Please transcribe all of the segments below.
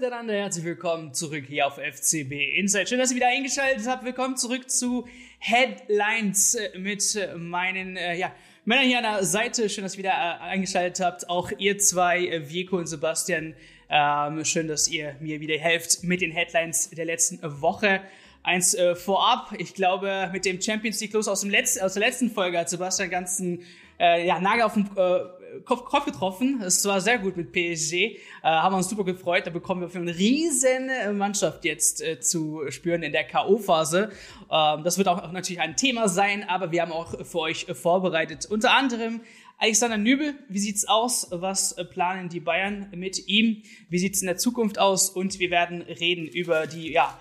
miteinander, herzlich willkommen zurück hier auf FCB Insight. Schön, dass ihr wieder eingeschaltet habt. Willkommen zurück zu Headlines äh, mit äh, meinen äh, ja, Männern hier an der Seite. Schön, dass ihr wieder äh, eingeschaltet habt. Auch ihr zwei, äh, Vico und Sebastian. Ähm, schön, dass ihr mir wieder helft mit den Headlines der letzten Woche. Eins äh, vorab, ich glaube, mit dem Champions League los aus, dem letzten, aus der letzten Folge hat Sebastian ganzen äh, ja, Nagel auf den äh, Kopf, Kopf getroffen. Es war sehr gut mit PSG. Äh, haben uns super gefreut. Da bekommen wir für eine riesen äh, Mannschaft jetzt äh, zu spüren in der K.O.-Phase. Ähm, das wird auch natürlich ein Thema sein, aber wir haben auch für euch äh, vorbereitet. Unter anderem Alexander Nübel, wie sieht's aus? Was äh, planen die Bayern mit ihm? Wie sieht's in der Zukunft aus? Und wir werden reden über die, ja,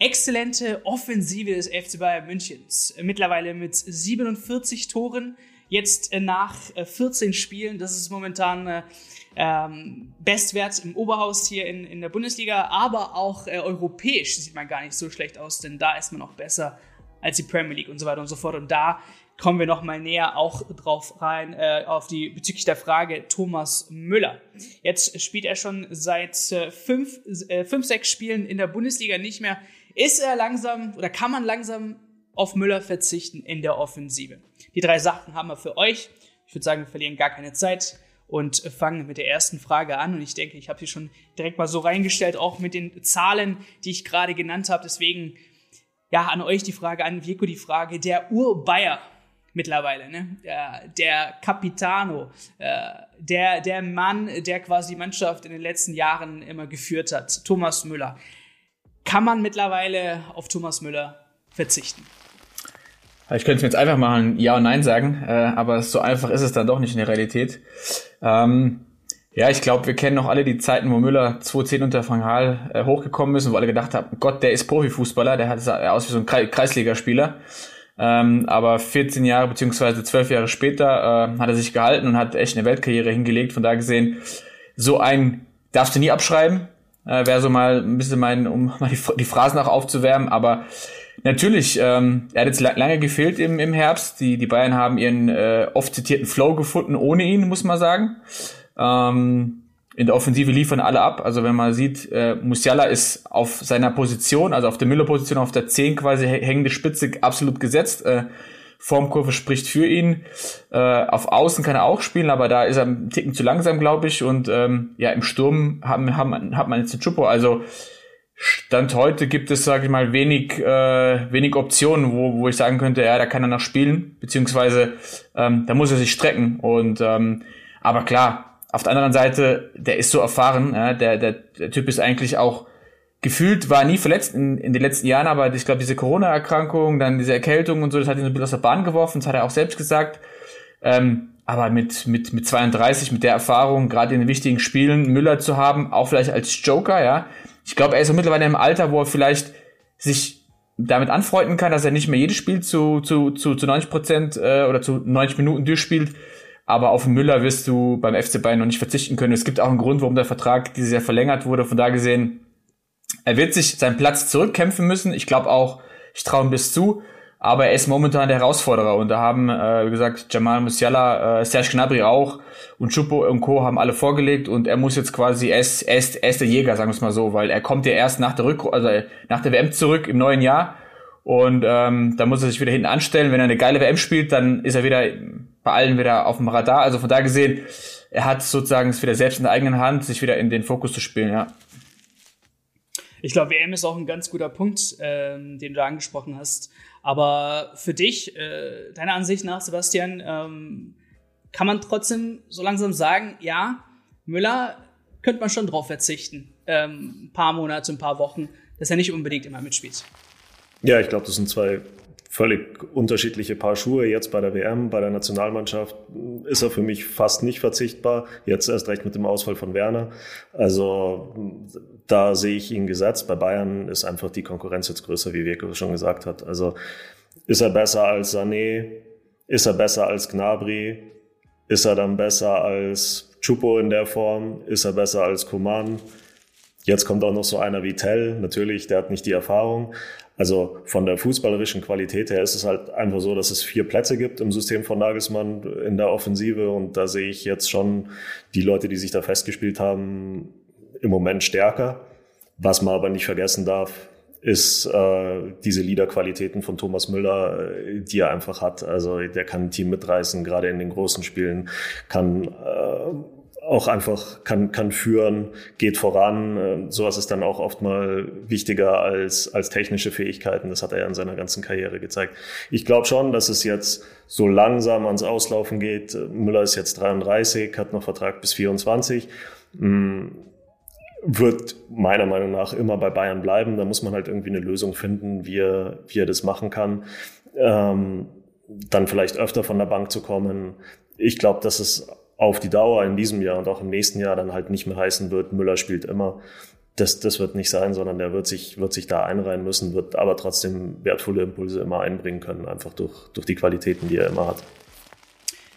exzellente Offensive des FC Bayern Münchens. Mittlerweile mit 47 Toren, Jetzt äh, nach 14 äh, Spielen, das ist momentan äh, ähm, Bestwert im Oberhaus hier in, in der Bundesliga, aber auch europäisch sieht man gar nicht so schlecht aus, denn da ist man auch besser als die Premier League und so weiter und so fort. Und da kommen wir noch mal näher auch drauf rein äh, auf die bezüglich der Frage Thomas Müller. Jetzt spielt er schon seit äh, fünf, äh, fünf, sechs Spielen in der Bundesliga nicht mehr. Ist er langsam oder kann man langsam auf Müller verzichten in der Offensive. Die drei Sachen haben wir für euch. Ich würde sagen, wir verlieren gar keine Zeit und fangen mit der ersten Frage an. Und ich denke, ich habe sie schon direkt mal so reingestellt, auch mit den Zahlen, die ich gerade genannt habe. Deswegen, ja, an euch die Frage, an Vico die Frage, der Ur-Bayer mittlerweile, ne? Der, der Capitano, äh, der, der Mann, der quasi die Mannschaft in den letzten Jahren immer geführt hat, Thomas Müller. Kann man mittlerweile auf Thomas Müller verzichten? Ich könnte mir jetzt einfach mal ein Ja und Nein sagen, äh, aber so einfach ist es dann doch nicht in der Realität. Ähm, ja, ich glaube, wir kennen noch alle die Zeiten, wo Müller 2010 unter Van Gaal äh, hochgekommen ist und wo alle gedacht haben, Gott, der ist Profifußballer, der hat aus wie so ein Kreisligaspieler. Ähm, aber 14 Jahre beziehungsweise 12 Jahre später äh, hat er sich gehalten und hat echt eine Weltkarriere hingelegt. Von da gesehen, so ein darfst du nie abschreiben. Äh, Wäre so mal ein bisschen mein, um mal die, die Phrasen auch aufzuwärmen, aber Natürlich, ähm, er hat jetzt lange gefehlt im, im Herbst. Die, die Bayern haben ihren äh, oft zitierten Flow gefunden ohne ihn, muss man sagen. Ähm, in der Offensive liefern alle ab. Also wenn man sieht, äh, Musiala ist auf seiner Position, also auf der Müller-Position, auf der 10 quasi hängende Spitze absolut gesetzt. Äh, Formkurve spricht für ihn. Äh, auf Außen kann er auch spielen, aber da ist er ein Ticken zu langsam, glaube ich. Und ähm, ja, im Sturm haben, haben, hat man jetzt den Chupo. Also Stand heute gibt es, sage ich mal, wenig, äh, wenig Optionen, wo, wo ich sagen könnte, ja, da kann er noch spielen, beziehungsweise ähm, da muss er sich strecken. Und ähm, aber klar, auf der anderen Seite, der ist so erfahren, ja, der, der, der Typ ist eigentlich auch gefühlt, war nie verletzt in, in den letzten Jahren, aber ich glaube, diese Corona-Erkrankung, dann diese Erkältung und so, das hat ihn so ein bisschen aus der Bahn geworfen, das hat er auch selbst gesagt. Ähm, aber mit, mit, mit 32, mit der Erfahrung, gerade in den wichtigen Spielen, Müller zu haben, auch vielleicht als Joker, ja, ich glaube, er ist mittlerweile im Alter, wo er vielleicht sich damit anfreunden kann, dass er nicht mehr jedes Spiel zu, zu, zu, zu 90 Prozent äh, oder zu 90 Minuten durchspielt. Aber auf Müller wirst du beim FC Bayern noch nicht verzichten können. Es gibt auch einen Grund, warum der Vertrag dieses Jahr verlängert wurde. Von da gesehen, er wird sich seinen Platz zurückkämpfen müssen. Ich glaube auch, ich traue ihm bis zu. Aber er ist momentan der Herausforderer und da haben, äh, wie gesagt, Jamal Musiala, äh, Serge Gnabry auch und Chupo und Co. haben alle vorgelegt und er muss jetzt quasi, er ist, er ist, er ist der Jäger, sagen wir es mal so, weil er kommt ja erst nach der Rück also nach der WM zurück im neuen Jahr und ähm, da muss er sich wieder hinten anstellen. Wenn er eine geile WM spielt, dann ist er wieder bei allen wieder auf dem Radar. Also von da gesehen, er hat sozusagen es wieder selbst in der eigenen Hand, sich wieder in den Fokus zu spielen, ja. Ich glaube, WM ist auch ein ganz guter Punkt, ähm, den du angesprochen hast. Aber für dich, äh, deiner Ansicht nach, Sebastian, ähm, kann man trotzdem so langsam sagen, ja, Müller könnte man schon drauf verzichten. Ähm, ein paar Monate, ein paar Wochen, dass er nicht unbedingt immer mitspielt. Ja, ich glaube, das sind zwei völlig unterschiedliche Paar Schuhe. Jetzt bei der WM, bei der Nationalmannschaft ist er für mich fast nicht verzichtbar. Jetzt erst recht mit dem Ausfall von Werner. Also da sehe ich ihn gesetzt. Bei Bayern ist einfach die Konkurrenz jetzt größer, wie Wirko schon gesagt hat. Also ist er besser als Sané? Ist er besser als Gnabry? Ist er dann besser als Chupo in der Form? Ist er besser als Kuman? Jetzt kommt auch noch so einer wie Tell. Natürlich, der hat nicht die Erfahrung. Also von der fußballerischen Qualität her ist es halt einfach so, dass es vier Plätze gibt im System von Nagelsmann in der Offensive und da sehe ich jetzt schon die Leute, die sich da festgespielt haben, im Moment stärker. Was man aber nicht vergessen darf, ist äh, diese Leaderqualitäten von Thomas Müller, äh, die er einfach hat. Also der kann ein Team mitreißen, gerade in den großen Spielen, kann äh, auch einfach kann kann führen, geht voran. Äh, sowas ist dann auch oft mal wichtiger als als technische Fähigkeiten. Das hat er ja in seiner ganzen Karriere gezeigt. Ich glaube schon, dass es jetzt so langsam ans Auslaufen geht. Müller ist jetzt 33, hat noch Vertrag bis 24 wird meiner Meinung nach immer bei Bayern bleiben. Da muss man halt irgendwie eine Lösung finden, wie er, wie er das machen kann. Ähm, dann vielleicht öfter von der Bank zu kommen. Ich glaube, dass es auf die Dauer in diesem Jahr und auch im nächsten Jahr dann halt nicht mehr heißen wird, Müller spielt immer. Das, das wird nicht sein, sondern der wird sich, wird sich da einreihen müssen, wird aber trotzdem wertvolle Impulse immer einbringen können, einfach durch, durch die Qualitäten, die er immer hat.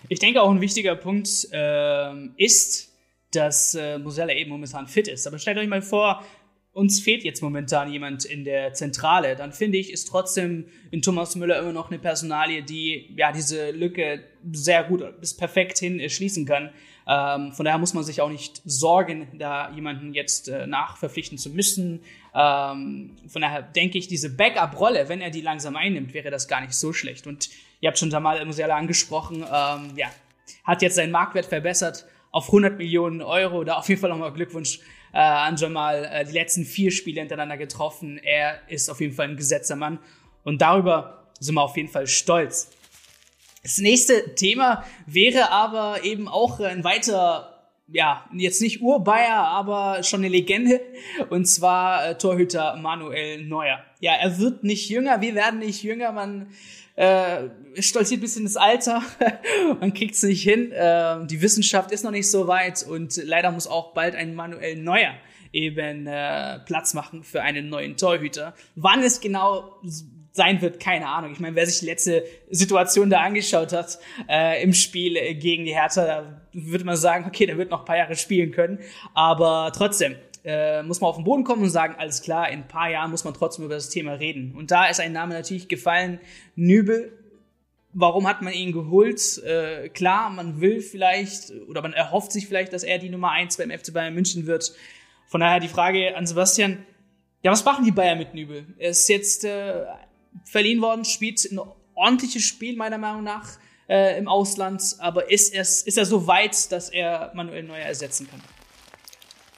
Ich denke auch ein wichtiger Punkt äh, ist, dass äh, Mosella eben momentan fit ist. Aber stellt euch mal vor, uns fehlt jetzt momentan jemand in der Zentrale, dann finde ich, ist trotzdem in Thomas Müller immer noch eine Personalie, die ja diese Lücke sehr gut bis perfekt hin äh, schließen kann. Ähm, von daher muss man sich auch nicht sorgen, da jemanden jetzt äh, nachverpflichten zu müssen. Ähm, von daher denke ich, diese Backup-Rolle, wenn er die langsam einnimmt, wäre das gar nicht so schlecht. Und ihr habt schon da mal Musiala angesprochen, ähm, ja, hat jetzt seinen Marktwert verbessert auf 100 Millionen Euro. Da auf jeden Fall nochmal Glückwunsch äh, an Jamal. Äh, die letzten vier Spiele hintereinander getroffen. Er ist auf jeden Fall ein gesetzter Mann. Und darüber sind wir auf jeden Fall stolz. Das nächste Thema wäre aber eben auch ein weiter ja, jetzt nicht Urbayer, aber schon eine Legende. Und zwar äh, Torhüter Manuel Neuer. Ja, er wird nicht jünger, wir werden nicht jünger. Man äh, stolziert bis in das Alter, man kriegt es nicht hin. Äh, die Wissenschaft ist noch nicht so weit und leider muss auch bald ein Manuel Neuer eben äh, Platz machen für einen neuen Torhüter. Wann es genau sein wird, keine Ahnung. Ich meine, wer sich die letzte Situation da angeschaut hat äh, im Spiel gegen die Hertha, da würde man sagen, okay, der wird noch ein paar Jahre spielen können. Aber trotzdem, äh, muss man auf den Boden kommen und sagen, alles klar, in ein paar Jahren muss man trotzdem über das Thema reden. Und da ist ein Name natürlich gefallen, Nübel. Warum hat man ihn geholt? Äh, klar, man will vielleicht oder man erhofft sich vielleicht, dass er die Nummer eins beim FC Bayern München wird. Von daher die Frage an Sebastian, ja, was machen die Bayern mit Nübel? Er ist jetzt äh, verliehen worden, spielt ein ordentliches Spiel meiner Meinung nach äh, im Ausland, aber ist er, ist er so weit, dass er Manuel Neuer ersetzen kann?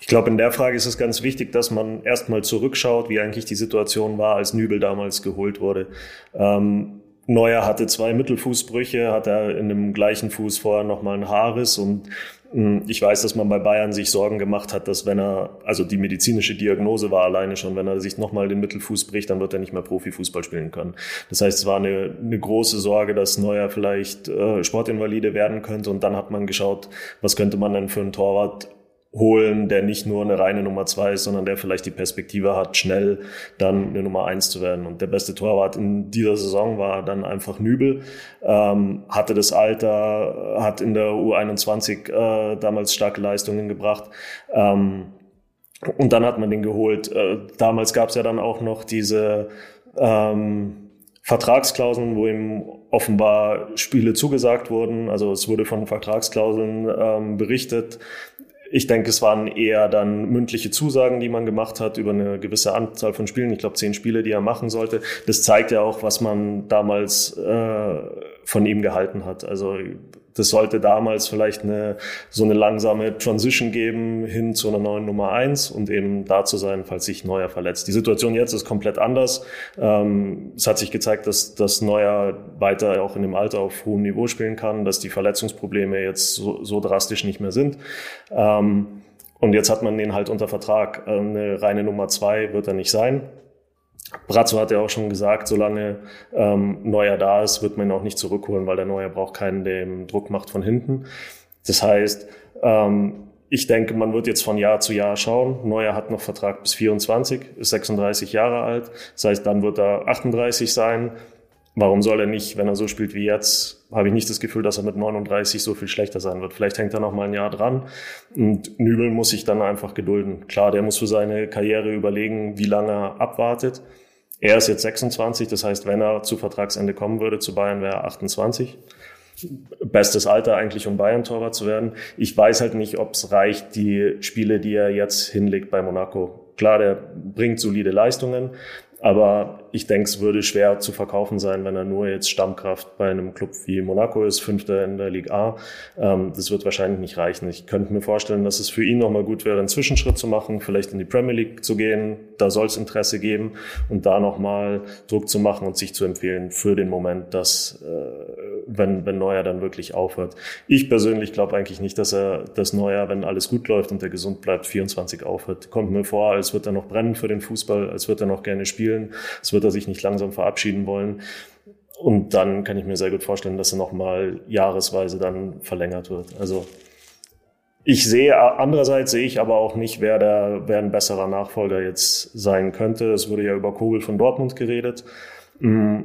Ich glaube, in der Frage ist es ganz wichtig, dass man erstmal zurückschaut, wie eigentlich die Situation war, als Nübel damals geholt wurde. Ähm, Neuer hatte zwei Mittelfußbrüche, hat er in dem gleichen Fuß vorher nochmal einen Haarriss und hm, ich weiß, dass man bei Bayern sich Sorgen gemacht hat, dass wenn er, also die medizinische Diagnose war alleine schon, wenn er sich nochmal den Mittelfuß bricht, dann wird er nicht mehr Profifußball spielen können. Das heißt, es war eine, eine große Sorge, dass Neuer vielleicht äh, Sportinvalide werden könnte und dann hat man geschaut, was könnte man denn für einen Torwart holen, der nicht nur eine reine Nummer zwei ist, sondern der vielleicht die Perspektive hat, schnell dann eine Nummer eins zu werden. Und der beste Torwart in dieser Saison war dann einfach Nübel, ähm, hatte das Alter, hat in der U21 äh, damals starke Leistungen gebracht. Ähm, und dann hat man den geholt. Äh, damals gab es ja dann auch noch diese ähm, Vertragsklauseln, wo ihm offenbar Spiele zugesagt wurden. Also es wurde von Vertragsklauseln ähm, berichtet. Ich denke, es waren eher dann mündliche Zusagen, die man gemacht hat über eine gewisse Anzahl von Spielen. Ich glaube, zehn Spiele, die er machen sollte. Das zeigt ja auch, was man damals äh, von ihm gehalten hat. Also das sollte damals vielleicht eine, so eine langsame Transition geben hin zu einer neuen Nummer eins und eben da zu sein, falls sich Neuer verletzt. Die Situation jetzt ist komplett anders. Ähm, es hat sich gezeigt, dass, dass Neuer weiter auch in dem Alter auf hohem Niveau spielen kann, dass die Verletzungsprobleme jetzt so, so drastisch nicht mehr sind. Ähm, und jetzt hat man den halt unter Vertrag. Eine reine Nummer zwei wird er nicht sein. Brazzo hat ja auch schon gesagt, solange ähm, Neuer da ist, wird man ihn auch nicht zurückholen, weil der Neuer braucht keinen, der ihm Druck macht von hinten. Das heißt, ähm, ich denke, man wird jetzt von Jahr zu Jahr schauen. Neuer hat noch Vertrag bis 24, ist 36 Jahre alt. Das heißt, dann wird er 38 sein. Warum soll er nicht, wenn er so spielt wie jetzt, habe ich nicht das Gefühl, dass er mit 39 so viel schlechter sein wird. Vielleicht hängt er noch mal ein Jahr dran und Nübel muss sich dann einfach gedulden. Klar, der muss für seine Karriere überlegen, wie lange er abwartet. Er ist jetzt 26, das heißt, wenn er zu Vertragsende kommen würde zu Bayern, wäre er 28. bestes Alter eigentlich, um Bayern-Torwart zu werden. Ich weiß halt nicht, ob es reicht, die Spiele, die er jetzt hinlegt bei Monaco. Klar, der bringt solide Leistungen, aber ich denke, es würde schwer zu verkaufen sein, wenn er nur jetzt Stammkraft bei einem Club wie Monaco ist, Fünfter in der Liga A. Ähm, das wird wahrscheinlich nicht reichen. Ich könnte mir vorstellen, dass es für ihn nochmal gut wäre, einen Zwischenschritt zu machen, vielleicht in die Premier League zu gehen. Da soll es Interesse geben und da nochmal Druck zu machen und sich zu empfehlen für den Moment, dass äh, wenn, wenn Neuer dann wirklich aufhört. Ich persönlich glaube eigentlich nicht, dass er das Neuer, wenn alles gut läuft und er gesund bleibt, 24 aufhört. Kommt mir vor, als wird er noch brennen für den Fußball, als wird er noch gerne spielen, als wird er sich nicht langsam verabschieden wollen. Und dann kann ich mir sehr gut vorstellen, dass er nochmal jahresweise dann verlängert wird. Also ich sehe, andererseits sehe ich aber auch nicht, wer, der, wer ein besserer Nachfolger jetzt sein könnte. Es wurde ja über Kogel von Dortmund geredet. Mm,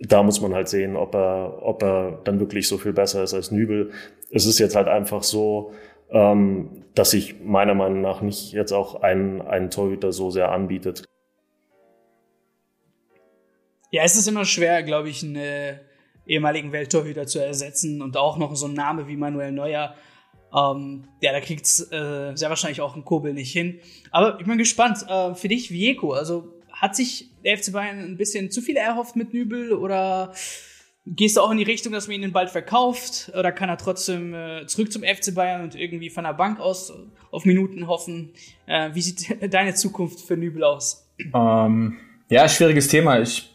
da muss man halt sehen, ob er, ob er dann wirklich so viel besser ist als Nübel. Es ist jetzt halt einfach so, ähm, dass sich meiner Meinung nach nicht jetzt auch ein, ein Torhüter so sehr anbietet. Ja, es ist immer schwer, glaube ich, einen äh, ehemaligen Welttorhüter zu ersetzen und auch noch so ein Name wie Manuel Neuer. Ähm, ja, da kriegt's äh, sehr wahrscheinlich auch ein Kobel nicht hin. Aber ich bin gespannt. Äh, für dich, Vieko, also hat sich der FC Bayern ein bisschen zu viel erhofft mit Nübel oder gehst du auch in die Richtung, dass man ihn bald verkauft oder kann er trotzdem äh, zurück zum FC Bayern und irgendwie von der Bank aus auf Minuten hoffen? Äh, wie sieht deine Zukunft für Nübel aus? Ähm, ja, schwieriges Thema. Ich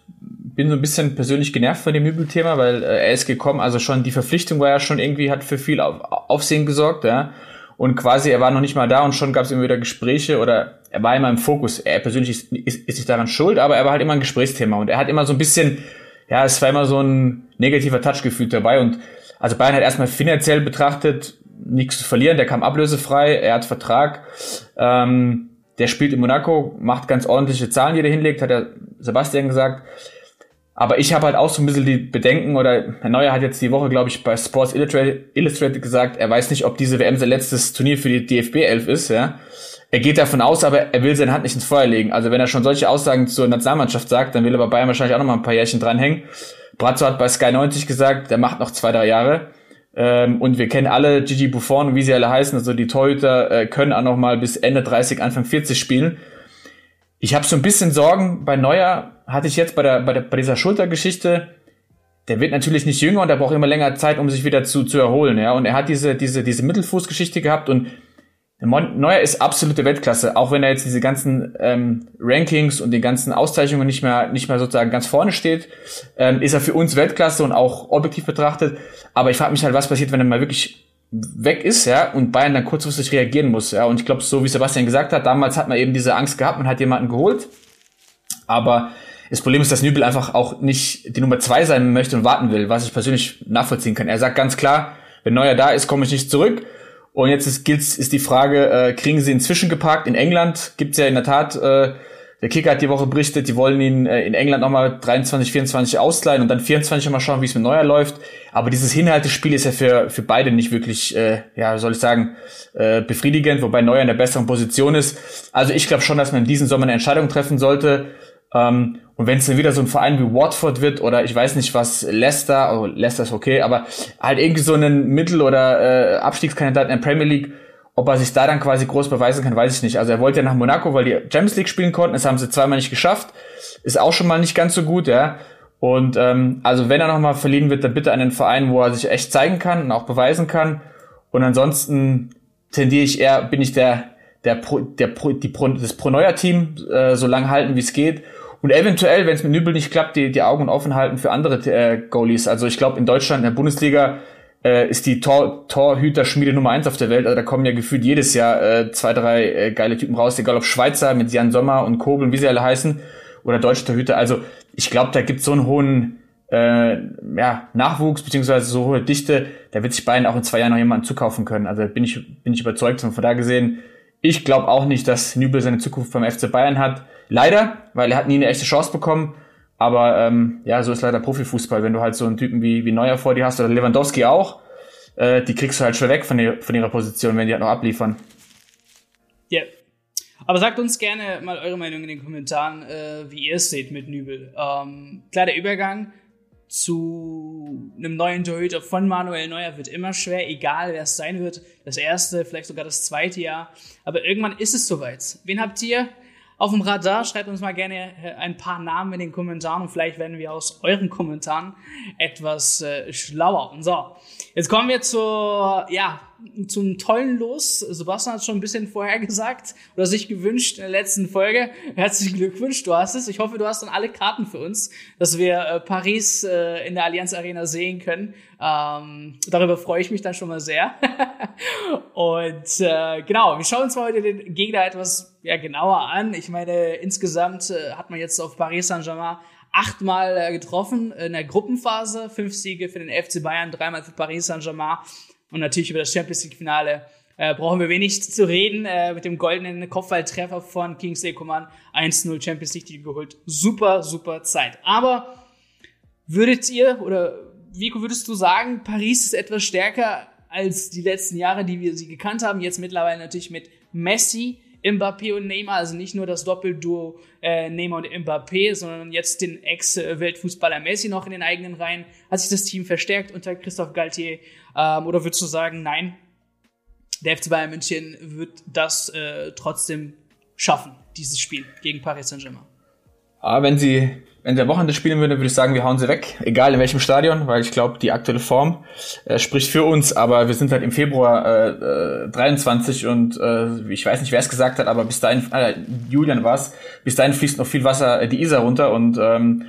bin so ein bisschen persönlich genervt von dem Nübel-Thema, weil äh, er ist gekommen, also schon die Verpflichtung war ja schon irgendwie, hat für viel Auf Aufsehen gesorgt, ja. Und quasi, er war noch nicht mal da und schon gab es immer wieder Gespräche oder er war immer im Fokus. Er persönlich ist, ist, ist nicht daran schuld, aber er war halt immer ein Gesprächsthema und er hat immer so ein bisschen, ja, es war immer so ein negativer Touchgefühl dabei und also Bayern hat erstmal finanziell betrachtet nichts zu verlieren, der kam ablösefrei, er hat Vertrag, ähm, der spielt in Monaco, macht ganz ordentliche Zahlen, die er hinlegt, hat der Sebastian gesagt. Aber ich habe halt auch so ein bisschen die Bedenken, oder Herr Neuer hat jetzt die Woche, glaube ich, bei Sports Illustrated gesagt, er weiß nicht, ob diese WM sein letztes Turnier für die DFB 11 ist, ja er geht davon aus, aber er will seine Hand nicht ins Feuer legen. Also wenn er schon solche Aussagen zur Nationalmannschaft sagt, dann will er bei Bayern wahrscheinlich auch noch mal ein paar Jährchen dranhängen. Brazzo hat bei Sky 90 gesagt, der macht noch zwei, drei Jahre. Ähm, und wir kennen alle Gigi Buffon, wie sie alle heißen. Also die Torhüter äh, können auch noch mal bis Ende 30, Anfang 40 spielen. Ich habe so ein bisschen Sorgen. Bei Neuer hatte ich jetzt bei, der, bei, der, bei dieser Schultergeschichte, der wird natürlich nicht jünger und er braucht immer länger Zeit, um sich wieder zu, zu erholen. Ja? Und er hat diese, diese, diese Mittelfußgeschichte gehabt und Neuer ist absolute Weltklasse, auch wenn er jetzt diese ganzen ähm, Rankings und die ganzen Auszeichnungen nicht mehr, nicht mehr sozusagen ganz vorne steht, ähm, ist er für uns Weltklasse und auch objektiv betrachtet. Aber ich frage mich halt, was passiert, wenn er mal wirklich weg ist, ja, und Bayern dann kurzfristig reagieren muss, ja. Und ich glaube, so wie Sebastian gesagt hat, damals hat man eben diese Angst gehabt, man hat jemanden geholt. Aber das Problem ist, dass Nübel einfach auch nicht die Nummer zwei sein möchte und warten will, was ich persönlich nachvollziehen kann. Er sagt ganz klar, wenn Neuer da ist, komme ich nicht zurück. Und jetzt ist, ist die Frage, äh, kriegen sie ihn zwischengeparkt? In England gibt's ja in der Tat, äh, der Kicker hat die Woche berichtet, die wollen ihn äh, in England nochmal 23, 24 ausleihen und dann 24 mal schauen, wie es mit Neuer läuft. Aber dieses Hinhaltespiel ist ja für, für beide nicht wirklich, äh, ja, soll ich sagen, äh, befriedigend, wobei Neuer in der besseren Position ist. Also ich glaube schon, dass man in diesem Sommer eine Entscheidung treffen sollte. Ähm, und wenn es dann wieder so ein Verein wie Watford wird oder ich weiß nicht was, Leicester, oh, Leicester ist okay, aber halt irgendwie so einen Mittel- oder äh, Abstiegskandidaten in der Premier League, ob er sich da dann quasi groß beweisen kann, weiß ich nicht. Also er wollte ja nach Monaco, weil die Champions League spielen konnten, das haben sie zweimal nicht geschafft. Ist auch schon mal nicht ganz so gut, ja. Und ähm, also wenn er nochmal verliehen wird, dann bitte an den Verein, wo er sich echt zeigen kann und auch beweisen kann. Und ansonsten tendiere ich eher, bin ich der, der, Pro, der Pro, die Pro, das Pro-Neuer-Team äh, so lange halten, wie es geht und eventuell, wenn es mit Nübel nicht klappt, die, die Augen offen halten für andere äh, Goalies. Also ich glaube, in Deutschland, in der Bundesliga, äh, ist die Tor Torhüter-Schmiede Nummer eins auf der Welt. Also da kommen ja gefühlt jedes Jahr äh, zwei, drei äh, geile Typen raus, egal ob Schweizer mit Jan Sommer und Kobel, wie sie alle heißen, oder deutsche Torhüter. Also ich glaube, da gibt so einen hohen äh, ja, Nachwuchs beziehungsweise so hohe Dichte, da wird sich Bayern auch in zwei Jahren noch jemanden zukaufen können. Also bin ich, bin ich überzeugt. Und von da gesehen, ich glaube auch nicht, dass Nübel seine Zukunft beim FC Bayern hat. Leider, weil er hat nie eine echte Chance bekommen. Aber ähm, ja, so ist leider Profifußball. Wenn du halt so einen Typen wie, wie Neuer vor dir hast oder Lewandowski auch, äh, die kriegst du halt schon weg von, die, von ihrer Position, wenn die halt noch abliefern. Ja. Yeah. Aber sagt uns gerne mal eure Meinung in den Kommentaren, äh, wie ihr es seht mit Nübel. Ähm, klar, der Übergang zu einem neuen Torhüter von Manuel Neuer wird immer schwer, egal wer es sein wird. Das erste, vielleicht sogar das zweite Jahr. Aber irgendwann ist es soweit. Wen habt ihr auf dem Radar? Schreibt uns mal gerne äh, ein paar Namen in den Kommentaren und vielleicht werden wir aus euren Kommentaren etwas äh, schlauer. Und so, jetzt kommen wir zur, ja, zum tollen Los. Sebastian hat es schon ein bisschen vorher gesagt oder sich gewünscht in der letzten Folge. Herzlichen Glückwunsch, du hast es. Ich hoffe, du hast dann alle Karten für uns, dass wir äh, Paris äh, in der Allianz Arena sehen können. Ähm, darüber freue ich mich dann schon mal sehr. Und äh, genau, wir schauen uns mal heute den Gegner etwas ja, genauer an. Ich meine, insgesamt äh, hat man jetzt auf Paris Saint-Germain achtmal äh, getroffen in der Gruppenphase, fünf Siege für den FC Bayern, dreimal für Paris Saint-Germain. Und natürlich über das Champions League-Finale äh, brauchen wir wenig zu reden. Äh, mit dem goldenen Kopfballtreffer von Kingsley Coman 1-0 Champions League geholt. Super, super Zeit. Aber würdet ihr oder Vico, würdest du sagen, Paris ist etwas stärker als die letzten Jahre, die wir sie gekannt haben? Jetzt mittlerweile natürlich mit Messi, Mbappé und Neymar, also nicht nur das Doppelduo äh, Neymar und Mbappé, sondern jetzt den Ex-Weltfußballer Messi noch in den eigenen Reihen. Hat sich das Team verstärkt unter Christoph Galtier? Ähm, oder würdest du sagen, nein, der FC Bayern München wird das äh, trotzdem schaffen, dieses Spiel gegen Paris Saint-Germain? Aber wenn sie, wenn sie am Wochenende spielen würde, würde ich sagen, wir hauen sie weg, egal in welchem Stadion, weil ich glaube, die aktuelle Form äh, spricht für uns, aber wir sind halt im Februar äh, äh, 23 und äh, ich weiß nicht, wer es gesagt hat, aber bis dahin, äh, Julian war es, bis dahin fließt noch viel Wasser äh, die Isar runter und ähm,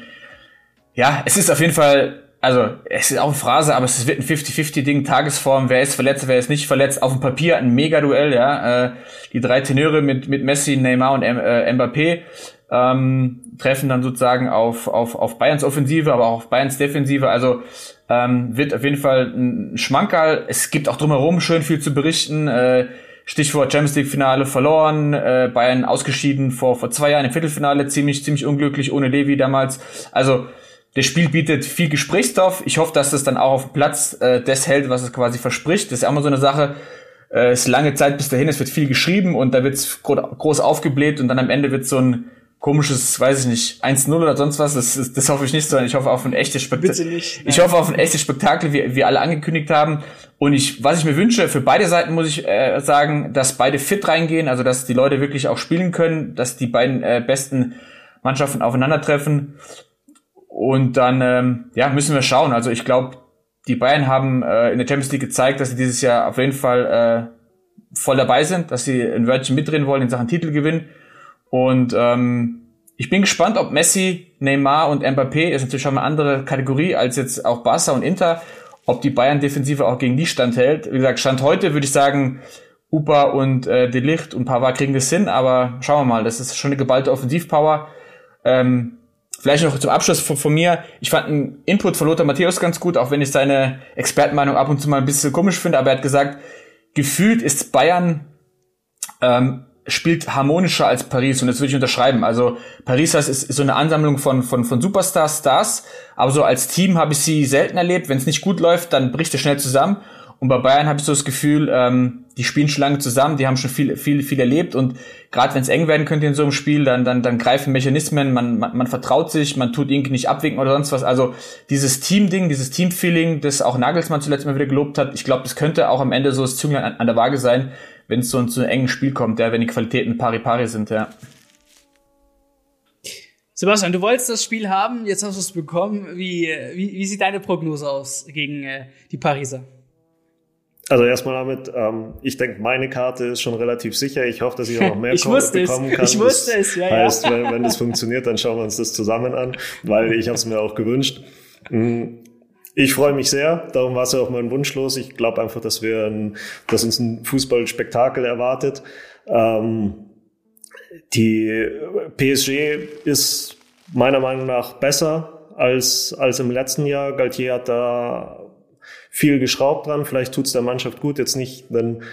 ja, es ist auf jeden Fall also es ist auch eine Phrase, aber es wird ein 50-50-Ding, Tagesform, wer ist verletzt, wer ist nicht verletzt. Auf dem Papier ein Mega-Duell, ja. Äh, die drei Tenöre mit, mit Messi, Neymar und M äh, Mbappé ähm, treffen dann sozusagen auf, auf, auf Bayerns Offensive, aber auch auf Bayerns Defensive. Also ähm, wird auf jeden Fall ein Schmankerl. Es gibt auch drumherum schön viel zu berichten. Äh, Stichwort Champions League Finale verloren, äh, Bayern ausgeschieden vor, vor zwei Jahren im Viertelfinale, ziemlich, ziemlich unglücklich ohne Levi damals. Also das Spiel bietet viel Gesprächsstoff. Ich hoffe, dass es dann auch auf dem Platz äh, das hält, was es quasi verspricht. Das ist ja immer so eine Sache. Äh, es ist lange Zeit bis dahin, es wird viel geschrieben und da wird es groß aufgebläht und dann am Ende wird so ein komisches, weiß ich nicht, 1-0 oder sonst was. Das, das, das hoffe ich nicht, sondern ich hoffe auf ein echtes Spektakel. Ich hoffe auf ein echtes Spektakel, wie wir alle angekündigt haben. Und ich, was ich mir wünsche, für beide Seiten muss ich äh, sagen, dass beide fit reingehen, also dass die Leute wirklich auch spielen können, dass die beiden äh, besten Mannschaften aufeinandertreffen. Und dann ähm, ja, müssen wir schauen. Also ich glaube, die Bayern haben äh, in der Champions League gezeigt, dass sie dieses Jahr auf jeden Fall äh, voll dabei sind, dass sie ein Wörtchen mitdrehen wollen in Sachen Titelgewinn. Und ähm, ich bin gespannt, ob Messi, Neymar und Mbappé, ist natürlich schon mal eine andere Kategorie als jetzt auch Barca und Inter, ob die Bayern-Defensive auch gegen die standhält. Wie gesagt, Stand heute würde ich sagen, Upa und äh, De Licht und Pavard kriegen das hin, aber schauen wir mal, das ist schon eine geballte Offensivpower. Ähm, Vielleicht noch zum Abschluss von, von, mir. Ich fand einen Input von Lothar Matthäus ganz gut, auch wenn ich seine Expertenmeinung ab und zu mal ein bisschen komisch finde, aber er hat gesagt, gefühlt ist Bayern ähm, spielt harmonischer als Paris und das würde ich unterschreiben. Also Paris ist, ist so eine Ansammlung von, von, von Superstars, Stars, aber so als Team habe ich sie selten erlebt. Wenn es nicht gut läuft, dann bricht es schnell zusammen. Und bei Bayern habe ich so das Gefühl, ähm, die spielen schon lange zusammen, die haben schon viel, viel, viel erlebt und gerade wenn es eng werden könnte in so einem Spiel, dann, dann, dann greifen Mechanismen, man, man, man vertraut sich, man tut irgendwie nicht abwinken oder sonst was. Also dieses Team-Ding, dieses Team-Feeling, das auch Nagelsmann zuletzt mal wieder gelobt hat, ich glaube, das könnte auch am Ende so das Zünglein an, an der Waage sein, wenn es so zu einem engen Spiel kommt, ja, wenn die Qualitäten pari-pari sind, ja. Sebastian, du wolltest das Spiel haben, jetzt hast du es bekommen. Wie, wie, wie sieht deine Prognose aus gegen äh, die Pariser? Also erstmal damit, ähm, ich denke, meine Karte ist schon relativ sicher. Ich hoffe, dass ich auch noch mehr ich wusste bekommen kann. Ich wusste das es, ja. Heißt, ja. wenn, wenn das funktioniert, dann schauen wir uns das zusammen an, weil ich habe es mir auch gewünscht. Mm, ich freue mich sehr, darum war es ja auch mein Wunsch los. Ich glaube einfach, dass wir ein, dass uns ein Fußballspektakel erwartet. Ähm, die PSG ist meiner Meinung nach besser als, als im letzten Jahr. Galtier hat da viel geschraubt dran. Vielleicht tut es der Mannschaft gut, jetzt nicht einen,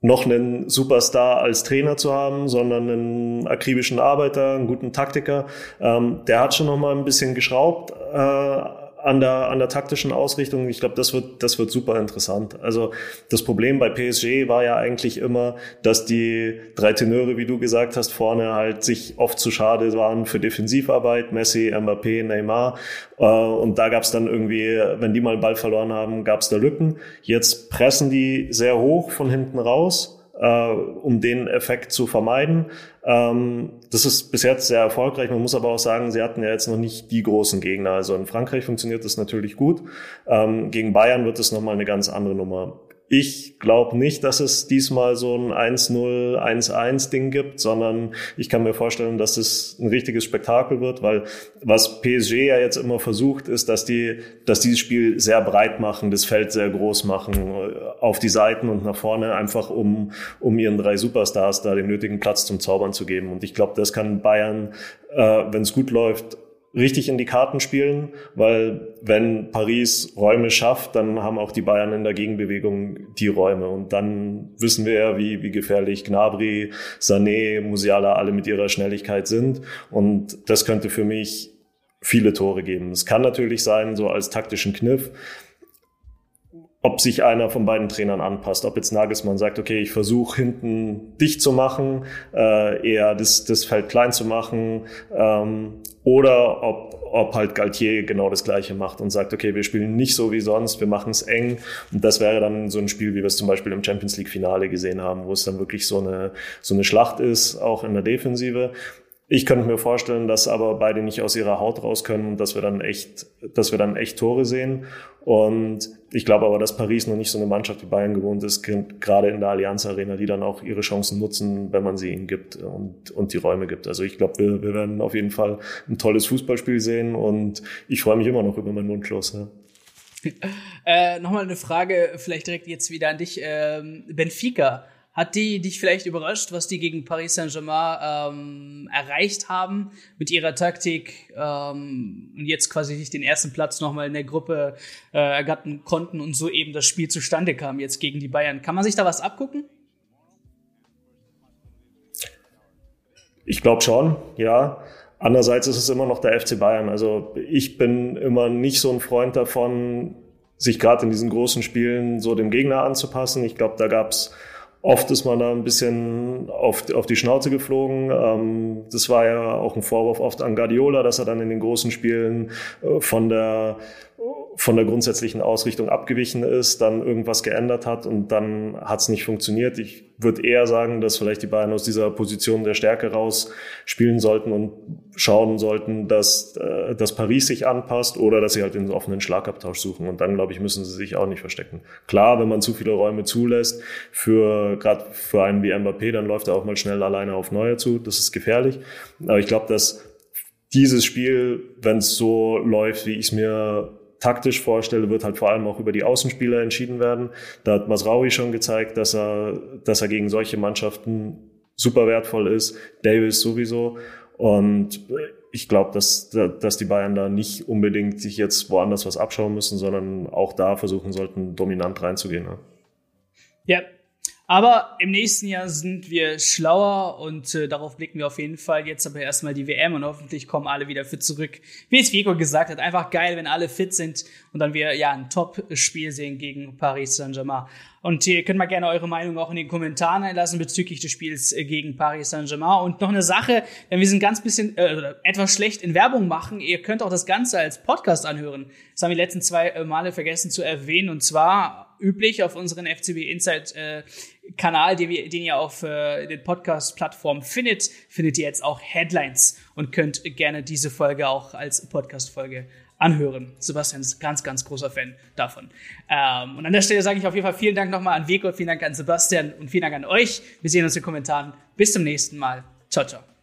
noch einen Superstar als Trainer zu haben, sondern einen akribischen Arbeiter, einen guten Taktiker. Ähm, der hat schon noch mal ein bisschen geschraubt äh, an der, an der taktischen Ausrichtung. Ich glaube, das wird, das wird super interessant. Also das Problem bei PSG war ja eigentlich immer, dass die drei Tenöre, wie du gesagt hast, vorne halt sich oft zu schade waren für Defensivarbeit. Messi, Mbappé, Neymar. Äh, und da gab es dann irgendwie, wenn die mal einen Ball verloren haben, gab es da Lücken. Jetzt pressen die sehr hoch von hinten raus äh, um den Effekt zu vermeiden. Ähm, das ist bis jetzt sehr erfolgreich. Man muss aber auch sagen, sie hatten ja jetzt noch nicht die großen Gegner. Also in Frankreich funktioniert das natürlich gut. Ähm, gegen Bayern wird es nochmal eine ganz andere Nummer. Ich glaube nicht, dass es diesmal so ein 1-0, 1-1-Ding gibt, sondern ich kann mir vorstellen, dass es ein richtiges Spektakel wird, weil was PSG ja jetzt immer versucht, ist, dass die, dass dieses Spiel sehr breit machen, das Feld sehr groß machen, äh, auf die Seiten und nach vorne, einfach um, um ihren drei Superstars da den nötigen Platz zum Zaubern zu geben. Und ich glaube, das kann Bayern, äh, wenn es gut läuft, richtig in die Karten spielen, weil wenn Paris Räume schafft, dann haben auch die Bayern in der Gegenbewegung die Räume und dann wissen wir ja, wie, wie gefährlich Gnabry, Sané, Musiala alle mit ihrer Schnelligkeit sind und das könnte für mich viele Tore geben. Es kann natürlich sein, so als taktischen Kniff, ob sich einer von beiden Trainern anpasst. Ob jetzt Nagelsmann sagt, okay, ich versuche hinten dicht zu machen, äh, eher das, das Feld klein zu machen, ähm, oder ob, ob halt Galtier genau das Gleiche macht und sagt, okay, wir spielen nicht so wie sonst, wir machen es eng. Und das wäre dann so ein Spiel, wie wir es zum Beispiel im Champions League Finale gesehen haben, wo es dann wirklich so eine, so eine Schlacht ist, auch in der Defensive. Ich könnte mir vorstellen, dass aber beide nicht aus ihrer Haut raus können und dass wir dann echt, dass wir dann echt Tore sehen. Und ich glaube aber, dass Paris noch nicht so eine Mannschaft wie Bayern gewohnt ist, gerade in der Allianz Arena, die dann auch ihre Chancen nutzen, wenn man sie ihnen gibt und, und die Räume gibt. Also ich glaube, wir, wir werden auf jeden Fall ein tolles Fußballspiel sehen und ich freue mich immer noch über meinen Wunschlos. Ja. äh, Nochmal eine Frage, vielleicht direkt jetzt wieder an dich. Ähm, Benfica hat die dich vielleicht überrascht, was die gegen Paris Saint-Germain ähm, erreicht haben mit ihrer Taktik ähm, und jetzt quasi nicht den ersten Platz nochmal in der Gruppe äh, ergattern konnten und so eben das Spiel zustande kam jetzt gegen die Bayern. Kann man sich da was abgucken? Ich glaube schon, ja. Andererseits ist es immer noch der FC Bayern. Also ich bin immer nicht so ein Freund davon, sich gerade in diesen großen Spielen so dem Gegner anzupassen. Ich glaube, da gab es Oft ist man da ein bisschen auf, auf die Schnauze geflogen. Ähm, das war ja auch ein Vorwurf oft an Guardiola, dass er dann in den großen Spielen äh, von der von der grundsätzlichen Ausrichtung abgewichen ist, dann irgendwas geändert hat und dann hat es nicht funktioniert. Ich würde eher sagen, dass vielleicht die Bayern aus dieser Position der Stärke raus spielen sollten und schauen sollten, dass, äh, dass Paris sich anpasst oder dass sie halt den offenen Schlagabtausch suchen. Und dann, glaube ich, müssen sie sich auch nicht verstecken. Klar, wenn man zu viele Räume zulässt, für gerade für einen wie Mbappé, dann läuft er auch mal schnell alleine auf Neue zu. Das ist gefährlich. Aber ich glaube, dass dieses Spiel, wenn es so läuft, wie ich es mir taktisch vorstelle, wird halt vor allem auch über die Außenspieler entschieden werden. Da hat Masraui schon gezeigt, dass er, dass er gegen solche Mannschaften super wertvoll ist. Davis sowieso. Und ich glaube, dass, dass die Bayern da nicht unbedingt sich jetzt woanders was abschauen müssen, sondern auch da versuchen sollten, dominant reinzugehen. Ne? Ja, aber im nächsten Jahr sind wir schlauer und äh, darauf blicken wir auf jeden Fall. Jetzt aber erstmal die WM und hoffentlich kommen alle wieder fit zurück. Wie es Vico gesagt hat, einfach geil, wenn alle fit sind und dann wir ja ein Top-Spiel sehen gegen Paris Saint-Germain. Und ihr könnt mal gerne eure Meinung auch in den Kommentaren einlassen bezüglich des Spiels äh, gegen Paris Saint-Germain. Und noch eine Sache, denn wir sind ganz bisschen äh, etwas schlecht in Werbung machen. Ihr könnt auch das Ganze als Podcast anhören. Das haben wir die letzten zwei äh, Male vergessen zu erwähnen. Und zwar üblich auf unseren FCB Insight äh, Kanal, den, wir, den ihr auf äh, den Podcast-Plattformen findet, findet ihr jetzt auch Headlines und könnt gerne diese Folge auch als Podcast-Folge anhören. Sebastian ist ganz, ganz großer Fan davon. Ähm, und an der Stelle sage ich auf jeden Fall vielen Dank nochmal an Vico, vielen Dank an Sebastian und vielen Dank an euch. Wir sehen uns in den Kommentaren. Bis zum nächsten Mal. Ciao, ciao.